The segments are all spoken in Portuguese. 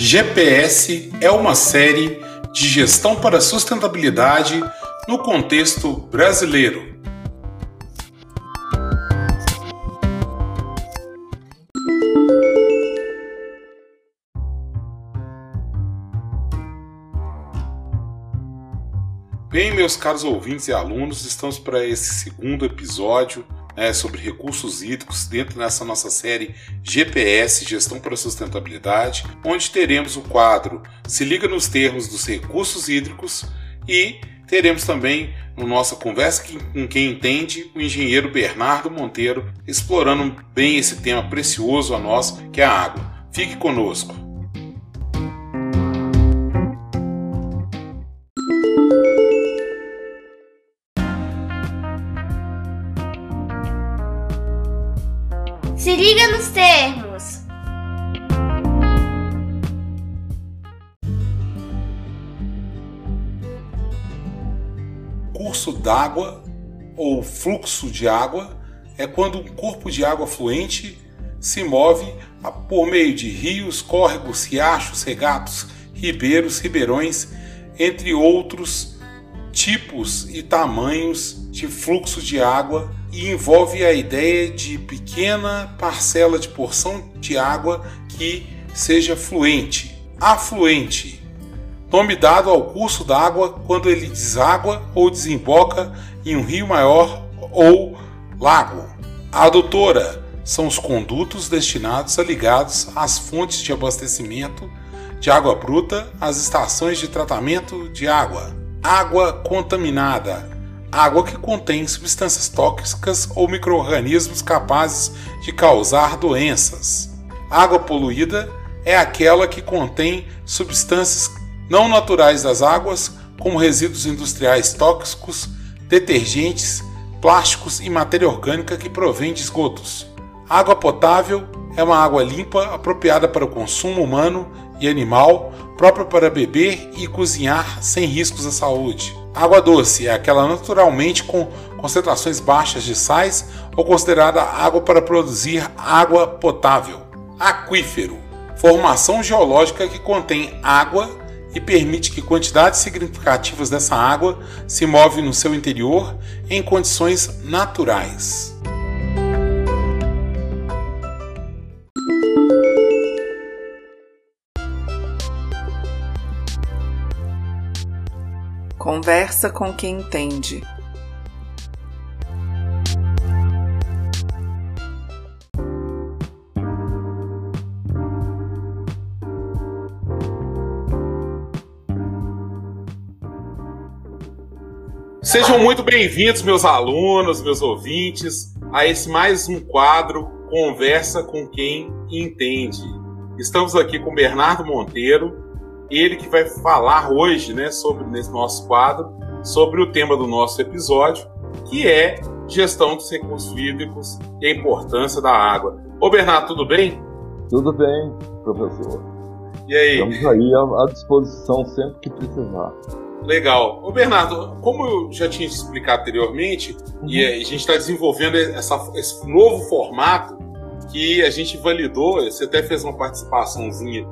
GPS é uma série de gestão para sustentabilidade no contexto brasileiro. Bem, meus caros ouvintes e alunos, estamos para esse segundo episódio né, sobre recursos hídricos dentro dessa nossa série GPS Gestão para a Sustentabilidade, onde teremos o quadro Se Liga nos Termos dos Recursos Hídricos e teremos também no nossa conversa com quem entende o engenheiro Bernardo Monteiro explorando bem esse tema precioso a nós que é a água. Fique conosco. Liga nos termos. Curso d'água ou fluxo de água é quando um corpo de água fluente se move por meio de rios, córregos, riachos, regatos, ribeiros, ribeirões, entre outros tipos e tamanhos de fluxo de água e envolve a ideia de pequena parcela de porção de água que seja fluente, afluente, nome dado ao curso d'água quando ele deságua ou desemboca em um rio maior ou lago. Adutora são os condutos destinados a ligados às fontes de abastecimento de água bruta às estações de tratamento de água. Água contaminada água que contém substâncias tóxicas ou microorganismos capazes de causar doenças. Água poluída é aquela que contém substâncias não naturais das águas, como resíduos industriais tóxicos, detergentes, plásticos e matéria orgânica que provém de esgotos. Água potável é uma água limpa apropriada para o consumo humano e animal, própria para beber e cozinhar sem riscos à saúde. Água doce é aquela naturalmente com concentrações baixas de sais ou considerada água para produzir água potável. Aquífero formação geológica que contém água e permite que quantidades significativas dessa água se movem no seu interior em condições naturais. Conversa com quem entende. Sejam muito bem-vindos, meus alunos, meus ouvintes, a esse mais um quadro Conversa com quem entende. Estamos aqui com Bernardo Monteiro, ele que vai falar hoje, né, sobre nesse nosso quadro, sobre o tema do nosso episódio, que é gestão dos recursos hídricos e a importância da água. Ô Bernardo, tudo bem? Tudo bem, professor. E aí? Estamos aí à disposição sempre que precisar. Legal. Ô Bernardo, como eu já tinha te explicado anteriormente, uhum. e a gente está desenvolvendo essa, esse novo formato que a gente validou, você até fez uma participaçãozinha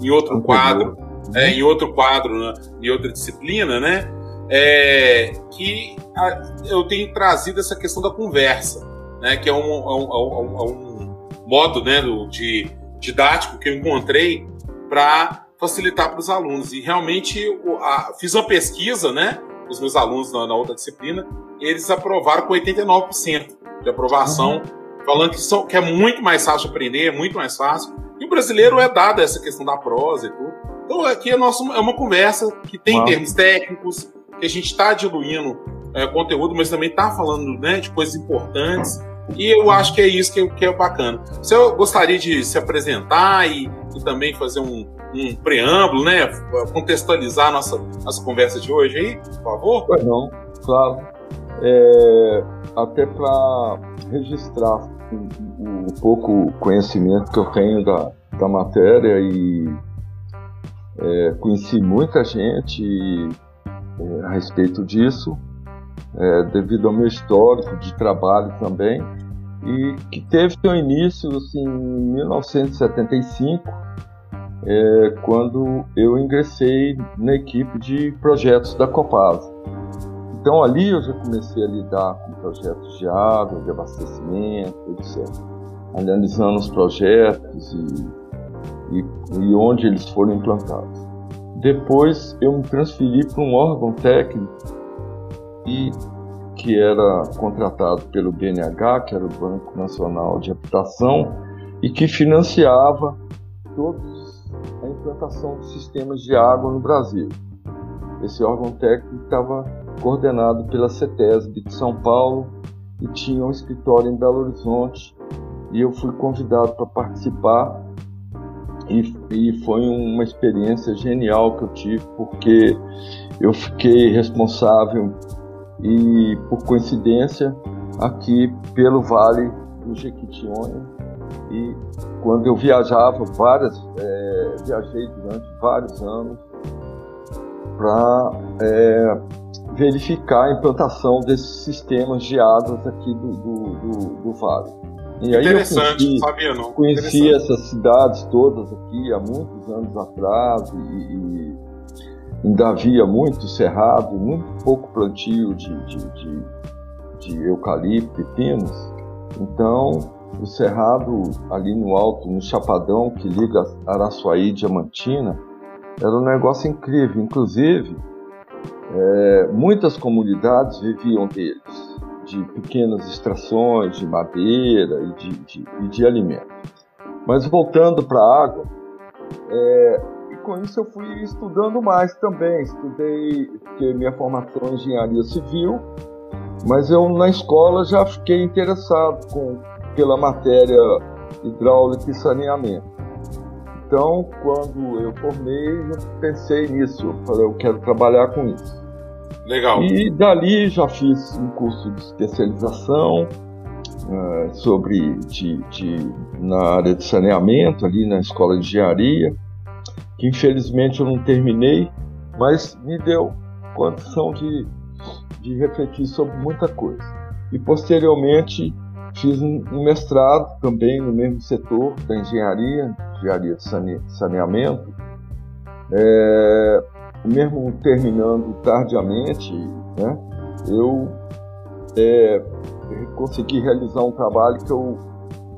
em outro quadro, é, em outro quadro, né, em outra disciplina, né? É, que a, eu tenho trazido essa questão da conversa, né? Que é um, é um, é um, um modo né, do, de didático que eu encontrei para facilitar para os alunos. E realmente a, fiz uma pesquisa, né? Os meus alunos na, na outra disciplina, eles aprovaram com 89% de aprovação, uhum. falando que, são, que é muito mais fácil de aprender, é muito mais fácil e o brasileiro é dado essa questão da prosa e tudo. Então aqui é, nosso, é uma conversa que tem termos técnicos, que a gente está diluindo é, conteúdo, mas também está falando né, de coisas importantes. E eu acho que é isso que, que é bacana. Você gostaria de se apresentar e, e também fazer um, um, preâmbulo, né? Contextualizar a nossa, nossa conversa de hoje aí, por favor? Pois não, claro. É, até para registrar o, pouco conhecimento que eu tenho da, da matéria e é, conheci muita gente é, a respeito disso, é, devido ao meu histórico de trabalho também, e que teve seu início assim, em 1975, é, quando eu ingressei na equipe de projetos da Copasa. Então ali eu já comecei a lidar com projetos de água, de abastecimento, etc. Analisando os projetos e, e, e onde eles foram implantados. Depois eu me transferi para um órgão técnico e que era contratado pelo BNH, que era o Banco Nacional de Habitação, e que financiava todos a implantação de sistemas de água no Brasil. Esse órgão técnico estava coordenado pela CETESB de São Paulo e tinha um escritório em Belo Horizonte e eu fui convidado para participar e, e, foi uma experiência genial que eu tive porque eu fiquei responsável e por coincidência aqui pelo Vale do Jequitinhonha e quando eu viajava várias é, viajei durante vários anos para é, verificar a implantação desses sistemas de águas aqui do, do, do, do Vale. E aí Interessante, eu conheci, sabia não. Conheci essas cidades todas aqui há muitos anos atrás e, e ainda havia muito cerrado, muito pouco plantio de, de, de, de eucalipto e pinos. Então, o cerrado ali no alto, no Chapadão, que liga Araçuaí e Diamantina, era um negócio incrível. Inclusive, é, muitas comunidades viviam deles, de pequenas extrações de madeira e de, de, de alimento. Mas voltando para a água, é, e com isso eu fui estudando mais também. Estudei, porque minha formação é engenharia civil, mas eu na escola já fiquei interessado com, pela matéria hidráulica e saneamento. Então, quando eu formei, eu pensei nisso. Eu falei, eu quero trabalhar com isso. Legal. E dali já fiz um curso de especialização uh, sobre de, de, na área de saneamento, ali na escola de engenharia, que infelizmente eu não terminei, mas me deu condição de, de refletir sobre muita coisa. E posteriormente fiz um, um mestrado também no mesmo setor da engenharia, engenharia de saneamento, é, mesmo terminando tardiamente, né, eu é, consegui realizar um trabalho que eu,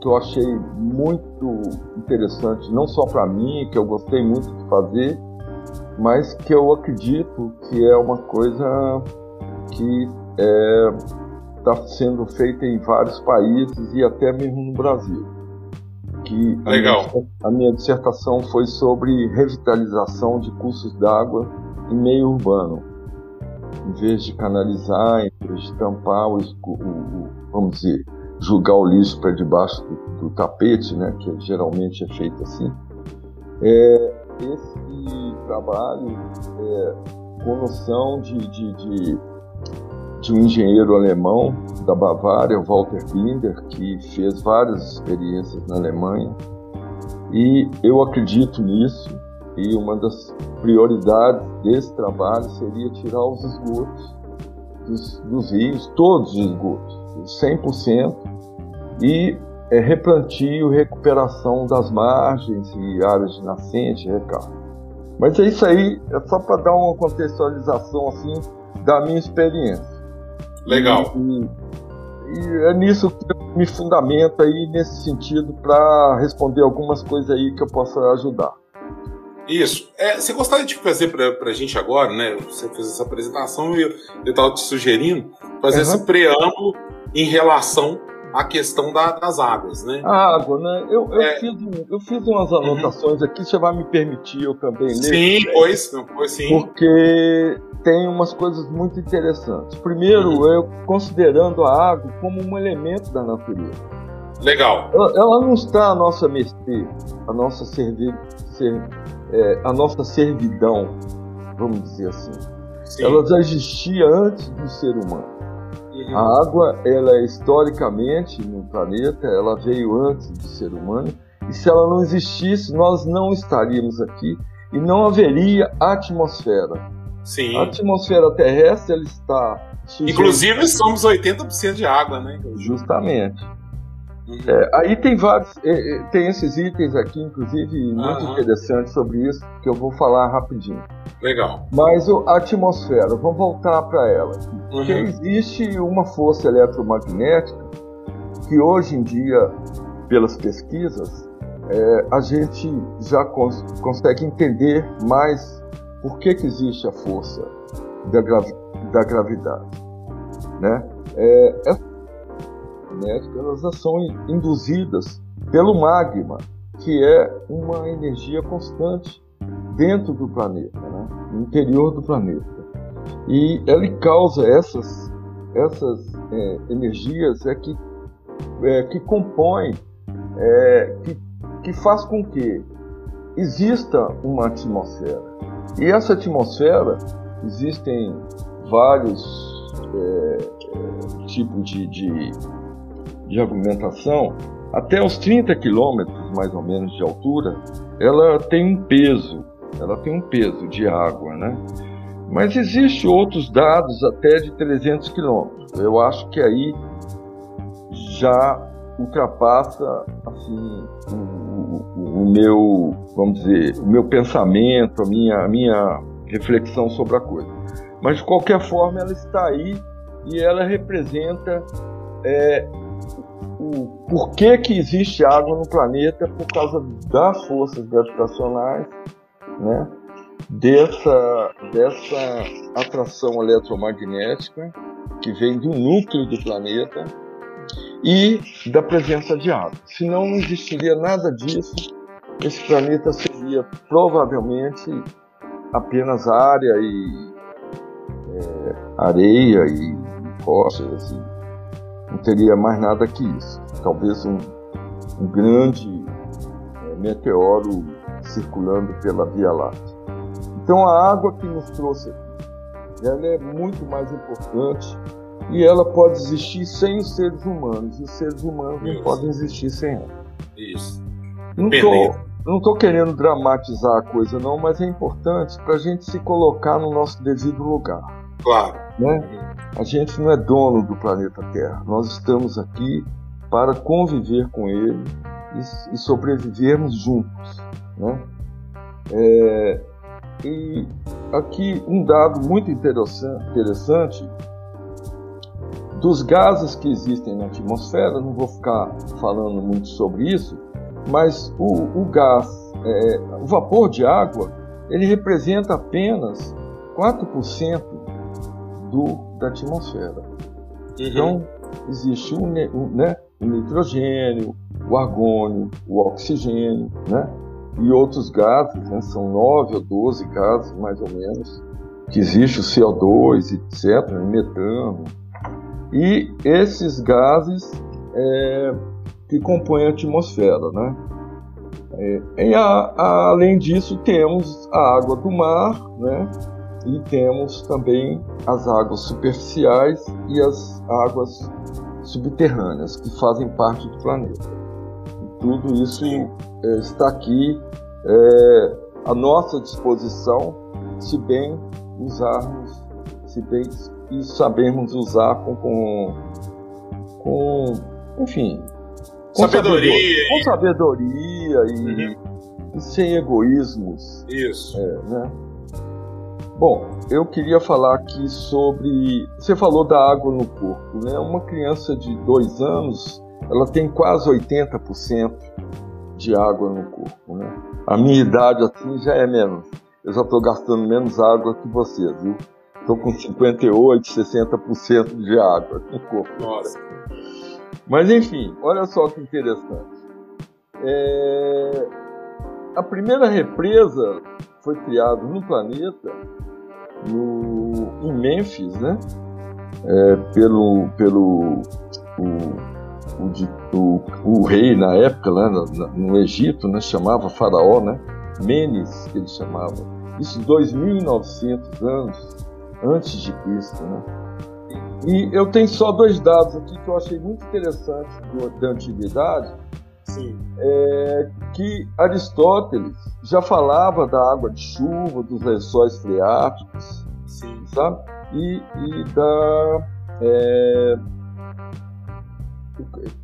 que eu achei muito interessante, não só para mim, que eu gostei muito de fazer, mas que eu acredito que é uma coisa que está é, sendo feita em vários países e até mesmo no Brasil que Legal. A minha, a minha dissertação foi sobre revitalização de cursos d'água em meio urbano. Em vez de canalizar, em vez de tampar o, o, vamos dizer, jogar o lixo para debaixo do, do, tapete, né, que geralmente é feito assim. É, esse trabalho é, com noção de, de, de de um engenheiro alemão da Bavária, Walter Binder, que fez várias experiências na Alemanha. E eu acredito nisso. E uma das prioridades desse trabalho seria tirar os esgotos dos, dos rios, todos os esgotos, 100%, e é, replantio recuperação das margens e áreas de nascente recarga. Mas é isso aí, é só para dar uma contextualização assim da minha experiência. Legal. E, e, é nisso que eu me fundamento aí nesse sentido para responder algumas coisas aí que eu possa ajudar. Isso. É, você gostaria de fazer para a gente agora, né? Você fez essa apresentação e eu estava te sugerindo fazer uhum. esse preâmbulo em relação à questão da, das águas, né? A água, né? Eu, eu, é... fiz, eu fiz umas anotações uhum. aqui, você vai me permitir eu também ler? Sim, pois, pois sim. Porque tem umas coisas muito interessantes. Primeiro, uhum. eu considerando a água como um elemento da natureza. Legal. Ela, ela não está à nossa mercê, a nossa servir, ser, é, a nossa servidão, vamos dizer assim. Sim. Ela já existia antes do ser humano. A água, ela é historicamente no planeta, ela veio antes do ser humano. E se ela não existisse, nós não estaríamos aqui e não haveria atmosfera. Sim. A atmosfera terrestre ela está. Inclusive somos 80% de água, né? Justamente. Uhum. É, aí tem vários, é, é, tem esses itens aqui, inclusive, muito Aham. interessantes sobre isso, que eu vou falar rapidinho. Legal. Mas o- a atmosfera, vamos voltar para ela. Porque Uhum. existe uma força eletromagnética que hoje em dia, pelas pesquisas, é, a gente já cons- consegue entender mais por que, que existe a força da, gravi- da gravidade. Né? É, essas elas são in- induzidas pelo magma, que é uma energia constante dentro do planeta, né? no interior do planeta. E ele causa essas, essas é, energias é que, é, que compõem, é, que, que faz com que exista uma atmosfera. E essa atmosfera, existem vários é, é, tipos de, de, de argumentação, até os 30 quilômetros mais ou menos de altura, ela tem um peso, ela tem um peso de água, né? Mas existe outros dados até de 300 quilômetros. Eu acho que aí já ultrapassa assim o, o- o meu, vamos dizer, o meu pensamento, a minha, a minha reflexão sobre a coisa. Mas de qualquer forma ela está aí e ela representa é, o porquê que existe água no planeta por causa das forças gravitacionais, né? Dessa, dessa atração eletromagnética que vem do núcleo do planeta e da presença de água. Senão não existiria nada disso. Esse planeta seria provavelmente apenas área e é, areia e rochas. E não teria mais nada que isso. Talvez um, um grande é, meteoro circulando pela Via Láctea. Então a água que nos trouxe aqui, ela é muito mais importante e ela pode existir sem os seres humanos. E os seres humanos não Isso. podem existir sem ela. Isso. Não Beleza. tô, não tô querendo dramatizar a coisa não, mas é importante para a gente se colocar no nosso devido lugar. Claro. Né? A gente não é dono do planeta Terra. Nós estamos aqui para conviver com ele e, e sobrevivermos juntos. Né? É, e aqui um dado muito interessante, dos gases que existem na atmosfera, não vou ficar falando muito sobre isso, mas o, o gás, é, o vapor de água, ele representa apenas 4% do, da atmosfera. Uhum. Então, existe o, ne- o, né, o nitrogênio, o argônio, o oxigênio, né, e outros gases, né, são 9 ou 12 gases, mais ou menos, que existe o CO2, etc., metano. E esses gases é, que compõem a atmosfera, né? É, a- a- além disso, temos a água do mar, né? E temos também as águas superficiais e as águas subterrâneas, que fazem parte do planeta. E tudo isso é, está aqui é, à nossa disposição, se bem usarmos, se bem e sabermos usar com, com, com enfim, com Sabedoria. com sabedoria e, Uhum. e sem egoísmos Isso. é, né? Bom, eu queria falar aqui sobre. Você falou da água no corpo, né? Uma criança de dois anos, ela tem quase 80% de água no corpo, né? A minha idade assim já é menos. Eu já estou gastando menos água que vocês, viu? Estou com 58, 60% de água no corpo. Nossa. Mas enfim, olha só que interessante. É, A primeira represa foi criada no planeta, no... em Memphis, né? É, pelo pelo o, o, o, o rei na época lá no, no Egito, né? Chamava faraó, né? Menes que ele chamava. Isso 2.900 anos antes de Cristo, né? E eu tenho só dois dados aqui que eu achei muito interessantes do- da antiguidade, Sim. que Aristóteles já falava da água de chuva, dos lençóis freáticos, Sim. sabe? E, e da. é,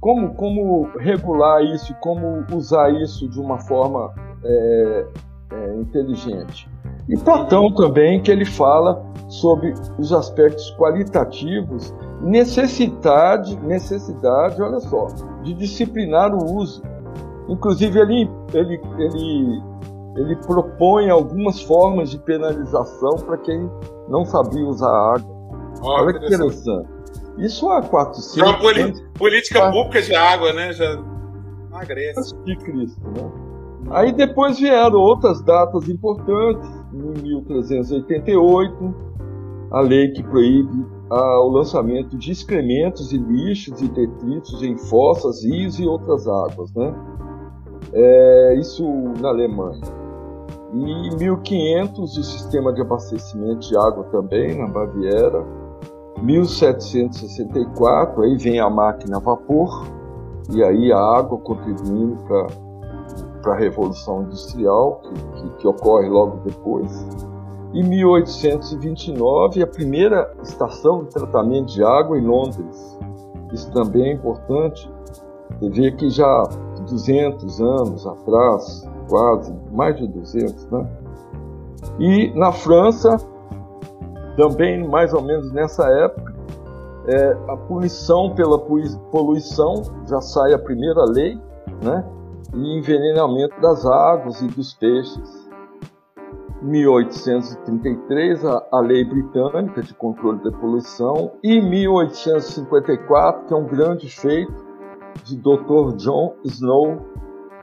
como, como regular isso, como usar isso de uma forma é, é, inteligente. E Platão também, que ele fala sobre os aspectos qualitativos, necessidade, necessidade, olha só, de disciplinar o uso. Inclusive ele, ele, ele, ele propõe algumas formas de penalização para quem não sabia usar água. Oh, olha que interessante. Isso há 400 Já política pública de água, né? Já na Grécia. De Cristo, né? Aí depois vieram outras datas importantes, em 1388, a lei que proíbe ah, o lançamento de excrementos e lixos e detritos em fossas, rios e outras águas, né? É, isso na Alemanha. E em 1500 o sistema de abastecimento de água também na Baviera. 1764 aí vem a máquina a vapor e aí a água contribuindo para para a Revolução Industrial, que, que, que, ocorre logo depois. Em 1829, a primeira estação de tratamento de água em Londres. Isso também é importante. Você vê que já 200 anos atrás, quase, mais de 200, né? E na França, também mais ou menos nessa época, é, a punição pela poluição já sai a primeira lei, né? E envenenamento das águas e dos peixes. 1833, a, Lei Britânica de Controle da Poluição, e 1854, que é um grande feito de Dr. John Snow,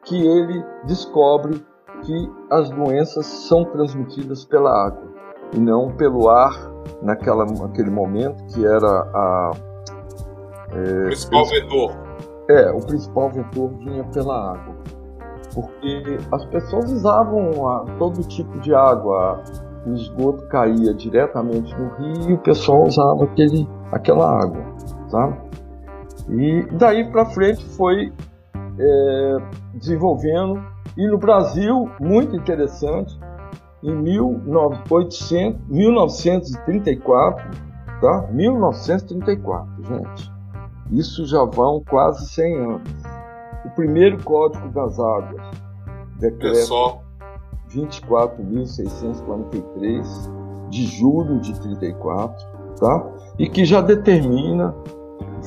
que ele descobre que as doenças são transmitidas pela água e não pelo ar naquela, naquele momento que era a é, principal vetor. É, o principal vetor vinha pela água porque as pessoas usavam a, todo tipo de água. O esgoto caía diretamente no rio e o pessoal usava aquele, aquela água, sabe? E daí para frente foi é, desenvolvendo. E no Brasil, muito interessante, em 1800, 1934, tá? 1934, gente. Isso já vão quase 100 anos primeiro Código das Águas, decreto 24.643 de julho de 34, tá? E que já determina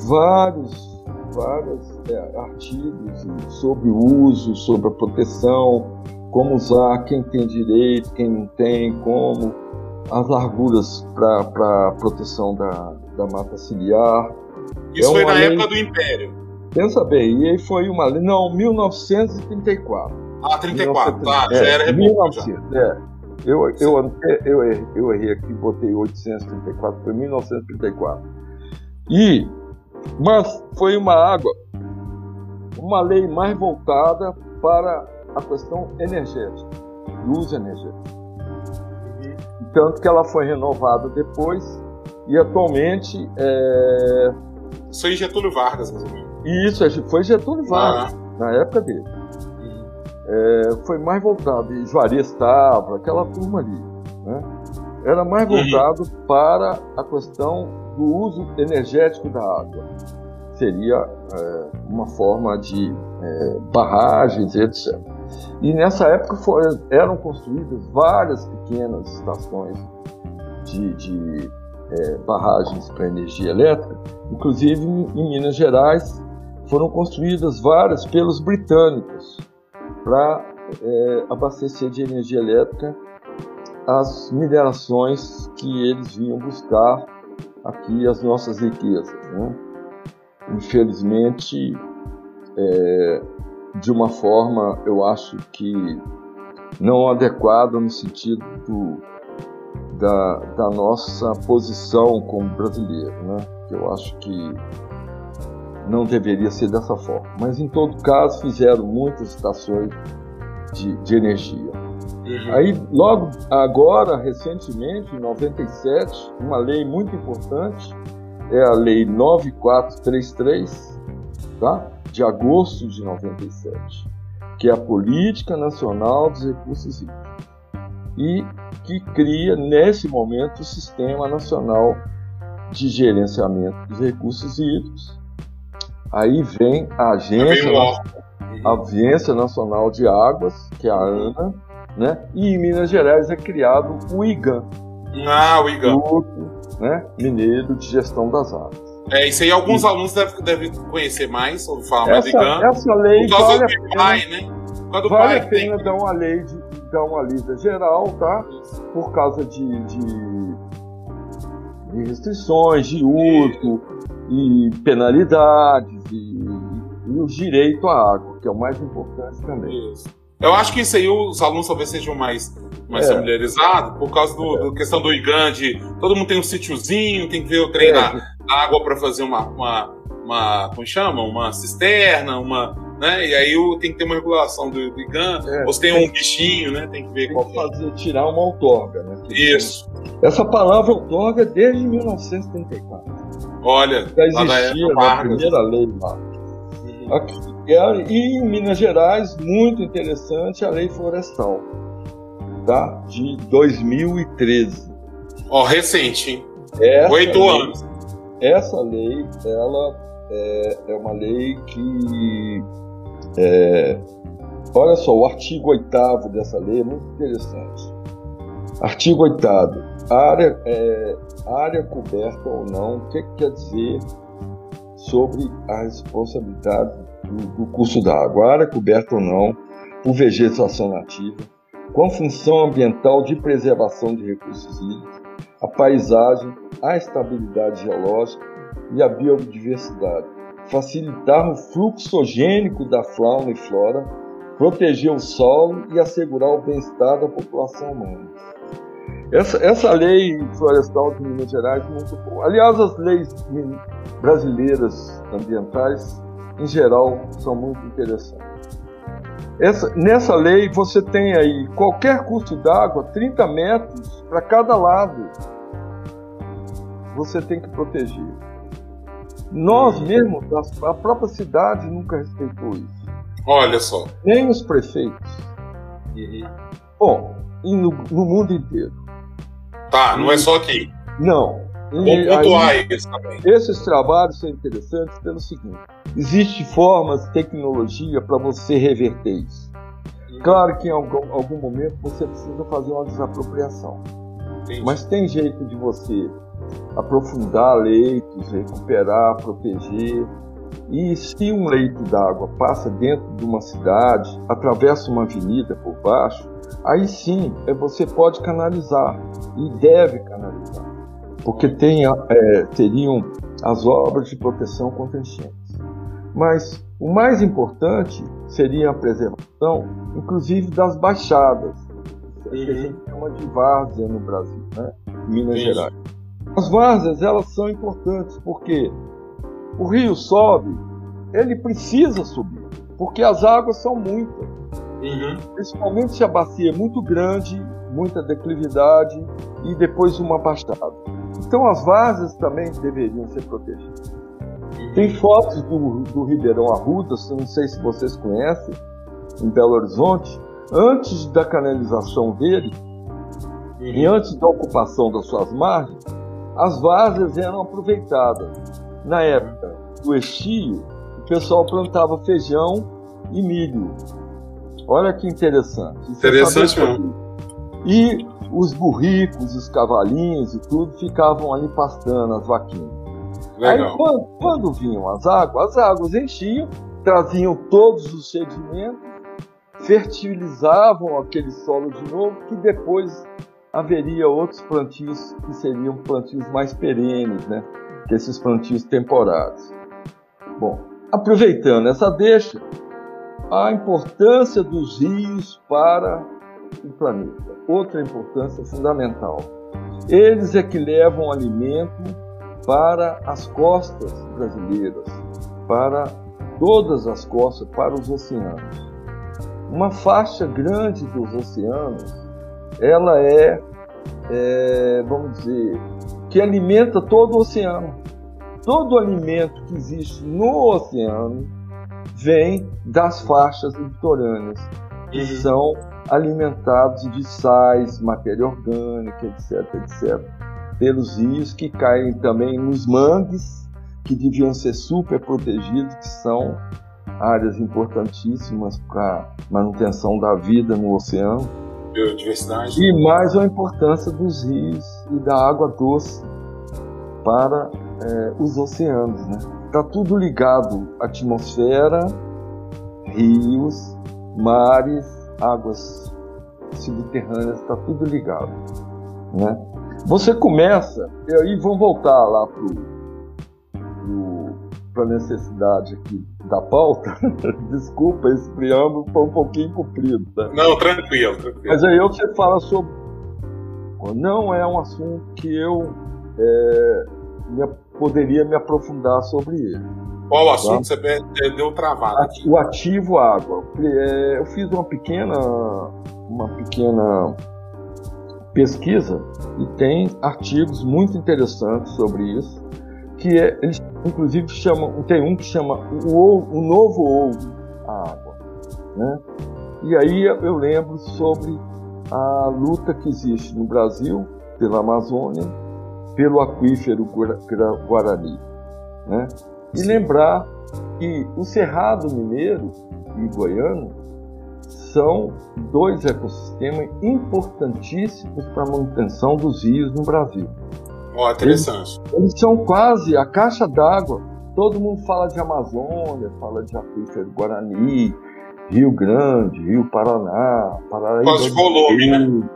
vários, vários é, artigos sobre o uso, sobre a proteção, como usar, quem tem direito, quem não tem, como as larguras para proteção da, da mata ciliar. Isso é foi na lei... época do Império. Pensa bem, e aí foi uma. Não, 1934. Ah, 34, 1934. tá, é, já era república. 1900, é. Eu, eu, eu, errei, eu errei aqui, botei 834, foi 1934. E, mas foi uma água, uma lei mais voltada para a questão energética, do uso energético. Tanto que ela foi renovada depois e atualmente é... Isso aí Getúlio Vargas, mais ou menos. Isso, foi Getúlio Vargas, ah. na época dele. É, foi mais voltado, e Juarez estava, aquela turma ali. Né? Era mais uhum. voltado uhum. para a questão do uso energético da água. Seria é, uma forma de é, barragens, etc. E nessa época foram, eram construídas várias pequenas estações de, de é, barragens para energia elétrica, inclusive em Minas Gerais foram construídas várias pelos britânicos para é, abastecer de energia elétrica as minerações que eles vinham buscar aqui as nossas riquezas. Né? Infelizmente, é, de uma forma, eu acho que não adequada no sentido do, da, da nossa posição como brasileiro. Né? Eu acho que não deveria ser dessa forma. Mas em todo caso fizeram muitas estações de, de energia. Uhum. Aí logo agora, recentemente, em 97, uma lei muito importante é a lei 9433, tá? De agosto de 97, que é a Política Nacional dos Recursos Hídricos. E que cria nesse momento o Sistema Nacional de Gerenciamento dos Recursos Hídricos, Aí vem a Agência, a Agência Nacional de Águas, que é a ANA, né? E em Minas Gerais é criado o IGAN. Ah, o IGAN. Grupo né, Mineiro de Gestão das Águas. É, isso aí alguns e... alunos devem, devem conhecer mais, ou falar mais do IGAN. Essa lei por causa vale do pai, né? Vale a pena tem... dar uma lei de, dar uma lida geral, tá? Por causa de, de, de restrições de uso e penalidades e, e o direito à água, que é o mais importante também. Isso. Eu acho que isso aí os alunos talvez sejam mais, mais é. familiarizados por causa do, é. do questão do IGAN, de todo mundo tem um sítiozinho, tem que ver o trem é. da água para fazer uma, uma, uma, como chama? Uma cisterna, uma, né? E aí tem que ter uma regulação do, do IGAN, é, ou se tem, tem um bichinho, né? Tem que ver tem qual que fazer, tirar uma outorga, né? Isso. Essa palavra outorga é desde 1934. Olha, já existia na primeira lei lá. Uhum. E em Minas Gerais, muito interessante, a lei florestal, tá? De 2013. Ó, oh, recente, hein? Oito anos. Essa lei, ela é, é uma lei que. É, olha só, o artigo 8 dessa lei é muito interessante. Artigo 8 área, é, área coberta ou não, o que, que quer dizer sobre a responsabilidade do, do curso da água, área coberta ou não por vegetação nativa, com função ambiental de preservação de recursos hídricos, a paisagem, a estabilidade geológica e a biodiversidade, facilitar o fluxo gênico da fauna e flora, proteger o solo e assegurar o bem-estar da população humana. Essa, essa lei florestal de Minas Gerais é muito boa. Aliás, as leis brasileiras ambientais em geral, são muito interessantes. Essa, nessa lei, você tem aí qualquer curso d'água, 30 metros para cada lado, você tem que proteger. Nós mesmos, a própria cidade nunca respeitou isso. Olha só. Nem os prefeitos. Uhum. Bom, e no, no, mundo inteiro. Tá, não é só aqui. Não. E, aí, também. Esses trabalhos são interessantes pelo seguinte: existe formas, tecnologia para você reverter isso. Claro que em algum, algum momento você precisa fazer uma desapropriação. Entendi. Mas tem jeito de você aprofundar leitos, recuperar, proteger. E se um leito d'água passa dentro de uma cidade, atravessa uma avenida por baixo, aí sim é, você pode canalizar e deve canalizar, porque tem, é, teriam as obras de proteção contra enchentes. Mas o mais importante seria a preservação, inclusive das baixadas, que a gente chama de várzea no Brasil, né? Minas Isso. Gerais. As várzeas elas são importantes porque o rio sobe, ele precisa subir, porque as águas são muitas. Uhum. Principalmente se a bacia é muito grande, muita declividade e depois uma baixada. Então as várzeas também deveriam ser protegidas. Tem fotos do, do Ribeirão Arrudas, não sei se vocês conhecem, em Belo Horizonte, antes da canalização dele uhum. e antes da ocupação das suas margens, as várzeas eram aproveitadas. Na época do estio, o pessoal plantava feijão e milho. Olha que interessante. Interessante mesmo. E os burricos, os cavalinhos e tudo ficavam ali pastando as vaquinhas. Legal. Aí quando, quando vinham as águas, as águas enchiam, traziam todos os sedimentos, fertilizavam aquele solo de novo, que depois haveria outros plantios que seriam plantios mais perenes, né? Que esses plantios temporários. Bom, aproveitando essa deixa, a importância dos rios para o planeta. Outra importância fundamental. Eles é que levam alimento para as costas brasileiras, para todas as costas, para os oceanos. Uma faixa grande dos oceanos, ela é, é vamos dizer, que alimenta todo o oceano. Todo alimento que existe no oceano vem das faixas litorâneas, que uhum. são alimentados de sais, matéria orgânica, etc, etc pelos rios que caem também nos mangues que deviam ser super protegidos, que são áreas importantíssimas para manutenção da vida no oceano. Biodiversidade. E mais a importância dos rios e da água doce para é, os oceanos. Né? tudo ligado: atmosfera, rios, mares, águas subterrâneas, está tudo ligado. Né? Você começa, e aí vamos voltar lá para a necessidade aqui da pauta. Desculpa, esse preâmbulo foi um pouquinho comprido. Tá? Não, tranquilo, tranquilo. Mas aí você fala sobre. Não é um assunto que eu é, me, poderia me aprofundar sobre ele. Qual o assunto tá? você deu travado? O ativo água. É, eu fiz uma pequena, uma pequena pesquisa e tem artigos muito interessantes sobre isso, que é, eles inclusive chamam, tem um que chama o, o novo ouro a água, né? E aí eu lembro sobre a luta que existe no Brasil pela Amazônia, pelo aquífero Guarani, né? E lembrar que o Cerrado Mineiro e Goiano são dois ecossistemas importantíssimos para a manutenção dos rios no Brasil. Oh, interessante. Eles, eles são quase a caixa d'água. Todo mundo fala de Amazônia, fala de aquífero Guarani, Rio Grande, Rio Paraná, Paraíba. Por causa do volume, né?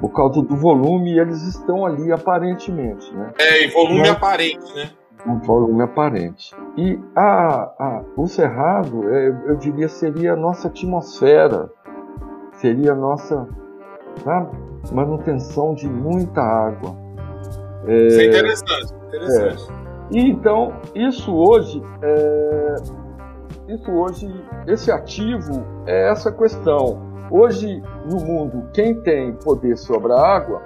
Por causa do volume, eles estão ali aparentemente, né? É, e volume Mas, aparente, né? Um volume aparente. E a, a, o Cerrado, é, eu diria, seria a nossa atmosfera, seria a nossa sabe, manutenção de muita água. É, isso é interessante, interessante. É. E então, isso hoje, é, isso hoje, esse ativo é essa questão. Hoje, no mundo, quem tem poder sobre a água,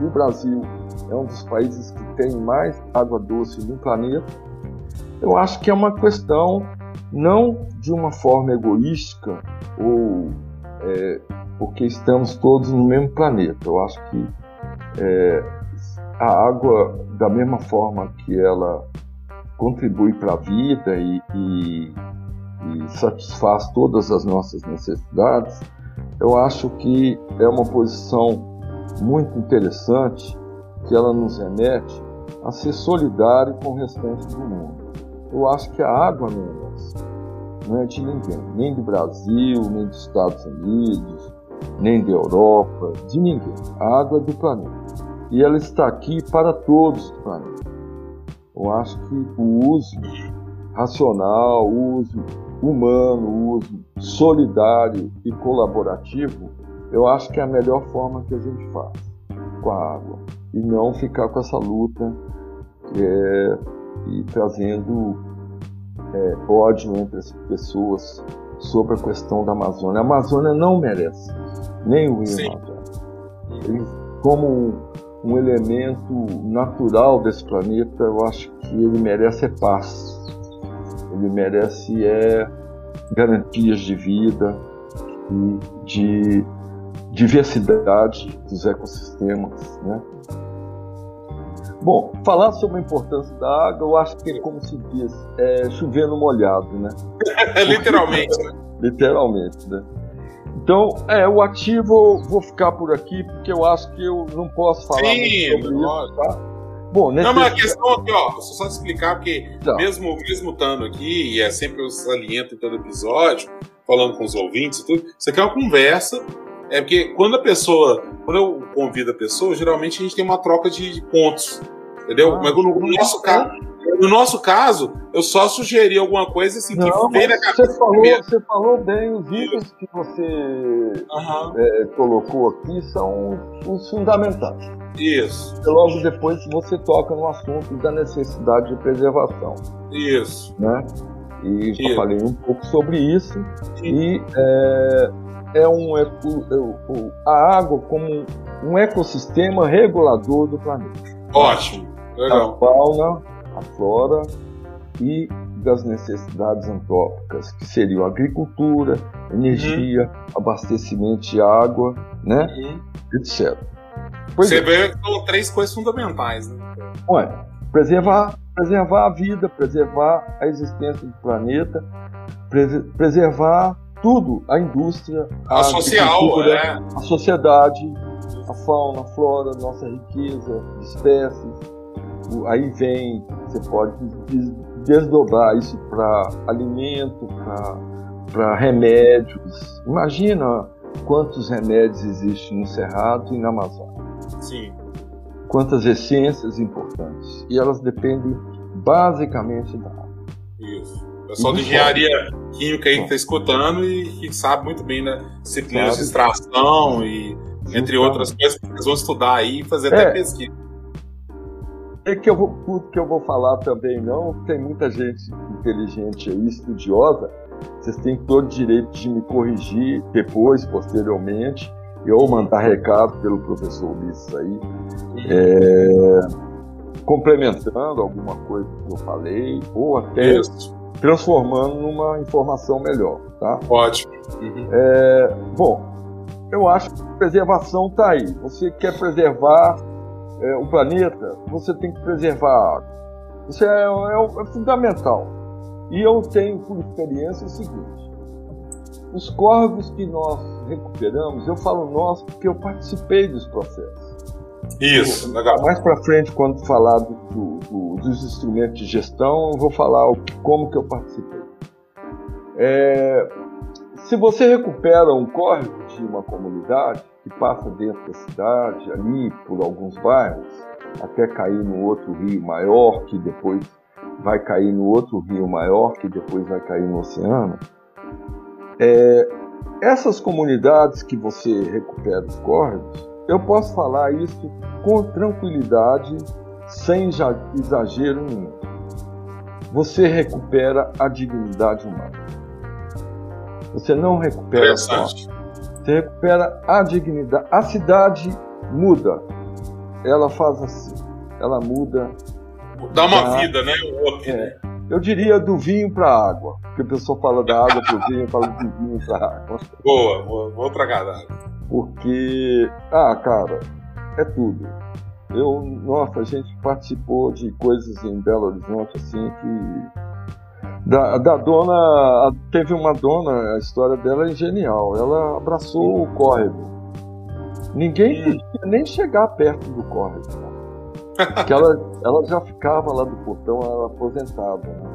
o Brasil é um dos países que tem mais água doce no planeta. Eu acho que é uma questão não de uma forma egoística ou é, porque estamos todos no mesmo planeta. Eu acho que é, a água, da mesma forma que ela contribui para a vida e, e, e satisfaz todas as nossas necessidades, eu acho que é uma posição muito interessante que ela nos remete a ser solidário com o restante do mundo. Eu acho que a água não é nossa, não é de ninguém, nem do Brasil, nem dos Estados Unidos, nem da Europa, de ninguém. A água é do planeta. E ela está aqui para todos do planeta. Eu acho que o uso racional, o uso humano, o uso solidário e colaborativo, eu acho que é a melhor forma que a gente faz com a água e não ficar com essa luta é, e trazendo é, ódio entre as pessoas sobre a questão da Amazônia. A Amazônia não merece, nem o Rio Amazônia. como um, elemento natural desse planeta, eu acho que ele merece é paz. Ele merece é garantias de vida e de diversidade dos ecossistemas, né? Bom, falar sobre a importância da água, eu acho que, é como se diz, é chover no molhado, né? Literalmente, né? Literalmente, né? Então, é, o ativo, vou ficar por aqui, porque eu acho que eu não posso falar Sim, sobre isso, tá? Bom, nesse não, mas a questão aqui, ó, só te explicar, porque tá. mesmo, mesmo estando aqui, e é sempre eu saliento em todo episódio, falando com os ouvintes e tudo, isso aqui é uma conversa, é porque quando a pessoa, quando eu convido a pessoa, geralmente a gente tem uma troca de pontos, entendeu? Ah, Mas no, no nosso caso, no nosso caso, eu só sugeri alguma coisa assim Não, que veio na cabeça. Você falou, você falou bem, os itens que você uhum. é, colocou aqui são os fundamentais. Isso. E logo depois você toca no assunto da necessidade de preservação. Isso. Né? E já falei um pouco sobre isso. Sim. E é, é um é a água como um ecossistema regulador do planeta. Ótimo. Legal. A fauna, a flora e das necessidades antrópicas, que seriam agricultura, energia, uhum. abastecimento de água, né? Uhum. etc. Pois Você é. são três coisas fundamentais, né? Ué, preservar preservar a vida, preservar a existência do planeta, preservar tudo, a indústria, a, a social, é. a sociedade, a fauna, a flora, nossa riqueza espécies. Aí vem, você pode desdobrar isso para alimento, para remédios. Imagina quantos remédios existem no Cerrado e na Amazônia. Sim. Quantas essências importantes. E elas dependem basicamente da água. Isso. Pessoal de engenharia química aí que está escutando e que sabe muito bem, né? Disciplinas de extração e entre outras coisas que eles vão estudar aí e fazer até é. pesquisa. É que eu vou, tudo que eu vou falar também não, tem muita gente inteligente aí, estudiosa, vocês têm todo o direito de me corrigir depois, posteriormente, ou mandar recado pelo professor Ulisses aí, é, complementando alguma coisa que eu falei, ou até Isso. transformando numa informação melhor, tá? Ótimo. Uhum. É, bom, eu acho que preservação está aí. Você quer preservar é, o planeta, você tem que preservar a água. Isso é, é, é fundamental. E eu tenho por experiência o seguinte: os córregos que nós recuperamos, eu falo nós porque eu participei dos processos. Isso, legal. Mais para frente, quando falar do, do, dos instrumentos de gestão, eu vou falar o, como que eu participei. É, se você recupera um córrego de uma comunidade que passa dentro da cidade, ali por alguns bairros, até cair no outro rio maior, que depois vai cair no outro rio maior, que depois vai cair no oceano, é, essas comunidades que você recupera os córregos, eu posso falar isso com tranquilidade, sem exagero nenhum. Você recupera a dignidade humana. Você não recupera só. Você recupera a dignidade. A cidade muda. Ela faz assim. Ela muda. Dá uma vida, né? É. Eu diria do vinho para a água. Porque a pessoa fala da água para o vinho, fala do vinho para a água. Boa, boa, vou tragar da água. Porque, ah, cara, é tudo. Eu, nossa, a gente participou de coisas em Belo Horizonte assim que da, da dona, teve uma dona, a história dela é genial. Ela abraçou o córrego. Ninguém podia nem chegar perto do córrego. Porque ela, ela já ficava lá do portão, ela era aposentada. Né?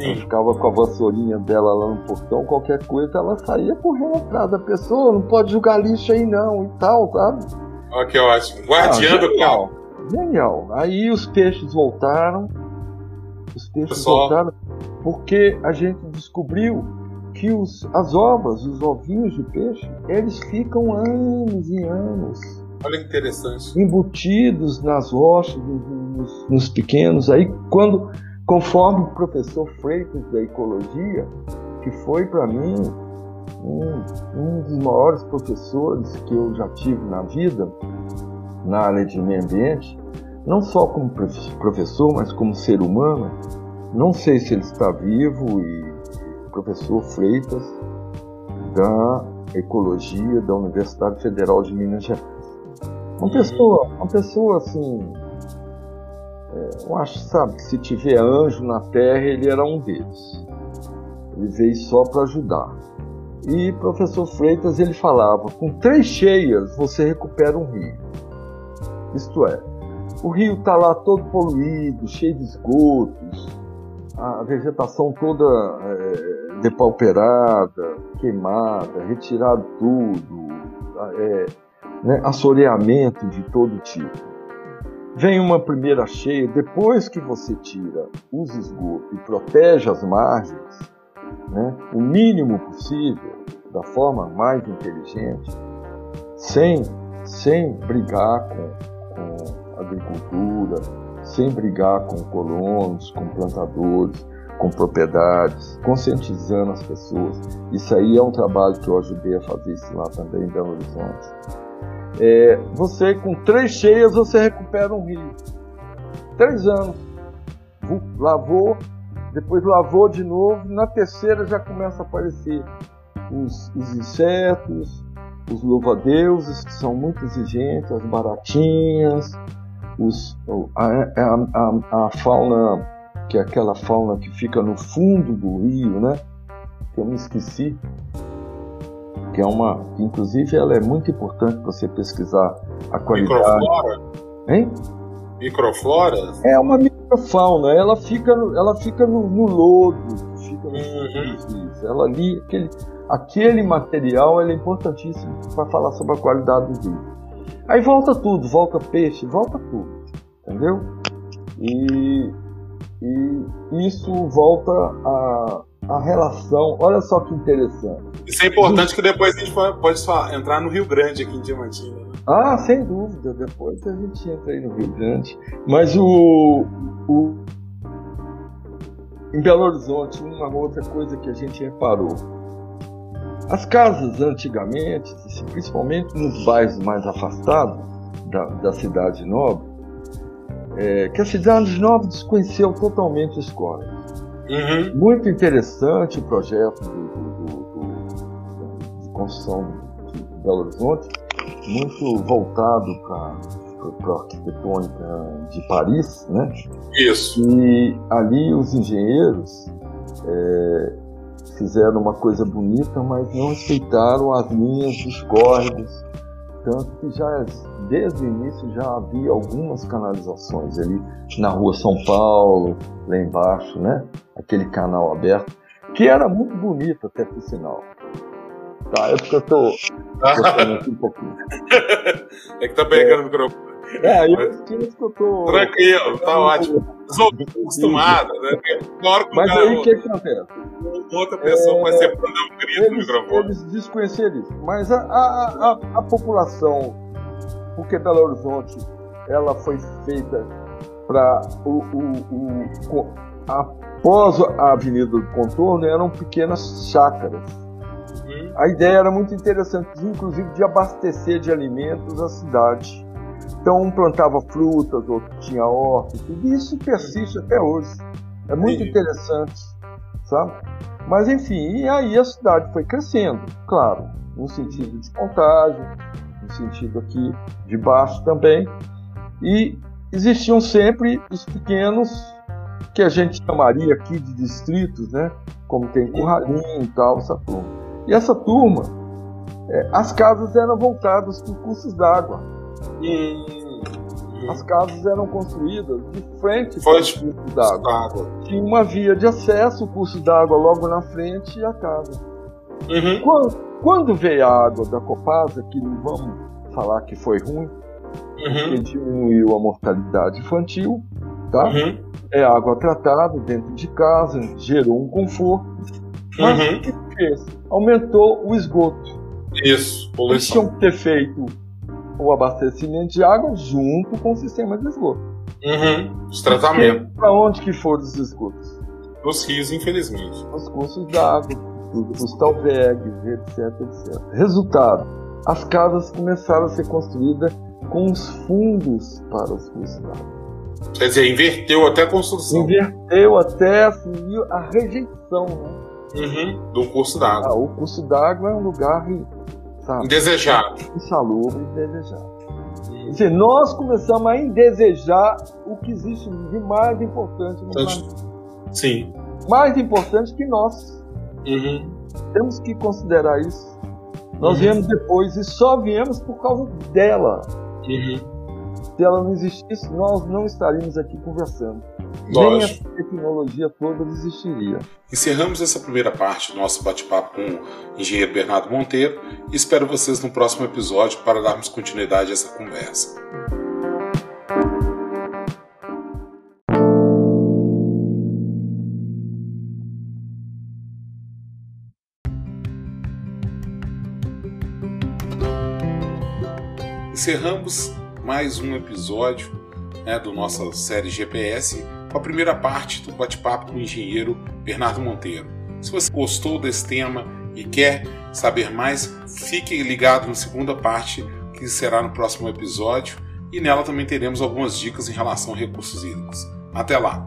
Ela ficava com a vassourinha dela lá no portão, qualquer coisa, ela saía correndo atrás da pessoa, não pode jogar lixo aí não e tal, sabe? Olha que ótimo. Guardiã ah, do carro. Genial. Aí os peixes voltaram, os peixes Pessoal. voltaram porque a gente descobriu que os, as ovas, os ovinhos de peixe, eles ficam anos e anos. Olha que interessante. Embutidos nas rochas, nos, nos pequenos. Aí, quando, conforme o professor Freitas da Ecologia, que foi para mim um, um dos maiores professores que eu já tive na vida, na área de meio ambiente, não só como professor, mas como ser humano. Não sei se ele está vivo e professor Freitas da Ecologia da Universidade Federal de Minas Gerais. Uma pessoa, uma pessoa assim, é, eu acho, sabe, que se tiver anjo na Terra, ele era um deles. Ele veio só para ajudar. E professor Freitas ele falava: com três cheias você recupera um rio. Isto é, o rio está lá todo poluído, cheio de esgotos, a vegetação toda é, depauperada, queimada, retirado tudo, é, né, assoreamento de todo tipo. Vem uma primeira cheia, depois que você tira os esgotos e protege as margens, né, o mínimo possível, da forma mais inteligente, sem, sem brigar com, com agricultura, sem brigar com colonos, com plantadores, com propriedades, conscientizando as pessoas. Isso aí é um trabalho que eu ajudei a fazer isso lá também em Belo Horizonte. É, você, com três cheias, você recupera um rio. Três anos. Lavou, depois lavou de novo, na terceira já começa a aparecer os, os insetos, os louva-deuses, que são muito exigentes, as baratinhas, os, a, a, a, fauna, que é aquela fauna que fica no fundo do rio, né? Que eu me esqueci. Que é uma. Inclusive, ela é muito importante você pesquisar a qualidade. Microflora? Hein? Microflora? É uma microfauna, ela fica, ela fica no, no lodo, fica no uhum. ela ali, aquele, aquele material é importantíssimo para falar sobre a qualidade do rio. Aí volta tudo, volta peixe, volta tudo, entendeu? E, e isso volta a, a relação. Olha só que interessante. Isso é importante que depois a gente pode só entrar no Rio Grande aqui em Diamantina. Né? Ah, sem dúvida. Depois a gente entra aí no Rio Grande. Mas o, o em Belo Horizonte, uma outra coisa que a gente reparou. As casas antigamente, principalmente nos bairros mais afastados da, da cidade nobre, é, que a cidade nobre desconheceu totalmente a escola. Uhum. Muito interessante o projeto do, do, do, de construção de Belo Horizonte, muito voltado para a arquitetônica de Paris, né? Isso. E ali os engenheiros é, fizeram uma coisa bonita, mas não respeitaram as linhas dos córregos, tanto que já desde o início já havia algumas canalizações ali na rua São Paulo, lá embaixo, né? Aquele canal aberto, que era muito bonito até por sinal. Tá, é porque eu tô aqui um pouquinho. é que tá pegando é. o microfone. É, eu que tô. Tranquilo, tá ótimo. Acostumada, né? Mas aí o que, que acontece? Outra pessoa é... vai ser dar um grito eles, no microfone. Eles isso. Mas a, a, a, a população, porque Belo Horizonte, ela foi feita para o, o, o, após a Avenida do Contorno eram pequenas chácaras. Uhum. A ideia era muito interessante, inclusive de abastecer de alimentos a cidade. Então um plantava frutas, outro tinha horta, tudo isso persiste até hoje. É muito Sim. interessante, sabe? Mas enfim, e aí a cidade foi crescendo, claro, no sentido de contágio, no sentido aqui de baixo também. E existiam sempre os pequenos que a gente chamaria aqui de distritos, né? Como tem Curralinho e tal, essa turma. E essa turma, é, as casas eram voltadas para cursos d'água. As casas eram construídas de frente para o curso d'água. Tinha uma via de acesso, o curso d'água logo na frente e a casa. Uhum. Quando, quando, veio a água da Copasa, que não vamos falar que foi ruim, uhum. que diminuiu a mortalidade infantil, tá? Uhum. É água tratada dentro de casa, gerou um conforto. Mas uhum. o que fez? Aumentou o esgoto. Isso, poluição. Eles tinham que ter feito o abastecimento de água junto com o sistema de esgoto. Uhum. Os tratamentos. Para onde que foram os esgotos? Nos rios, infelizmente. Os cursos d'água, os talvegs, etc, etc. Resultado, as casas começaram a ser construídas com os fundos para os cursos d'água. Quer dizer, inverteu até a construção. Inverteu até assim, a rejeição, né? Uhum, do curso d'água. Ah, o curso d'água é um lugar sabe? Indesejado. Insalubre, indesejado. Quer dizer, nós começamos a indesejar o que existe de mais importante no planeta. Sim. Mais importante que nós. Uhum. Temos que considerar isso. Nós uhum. viemos depois e só viemos por causa dela. Uhum. Se ela não existisse, nós não estaríamos aqui conversando. Nem essa tecnologia toda existiria. Encerramos essa primeira parte do nosso bate-papo com o engenheiro Bernardo Monteiro e espero vocês no próximo episódio para darmos continuidade a essa conversa. Encerramos mais um episódio né, do nossa série GPS com a primeira parte do bate-papo com o engenheiro Bernardo Monteiro. Se você gostou desse tema e quer saber mais, fique ligado na segunda parte, que será no próximo episódio, e nela também teremos algumas dicas em relação a recursos hídricos. Até lá!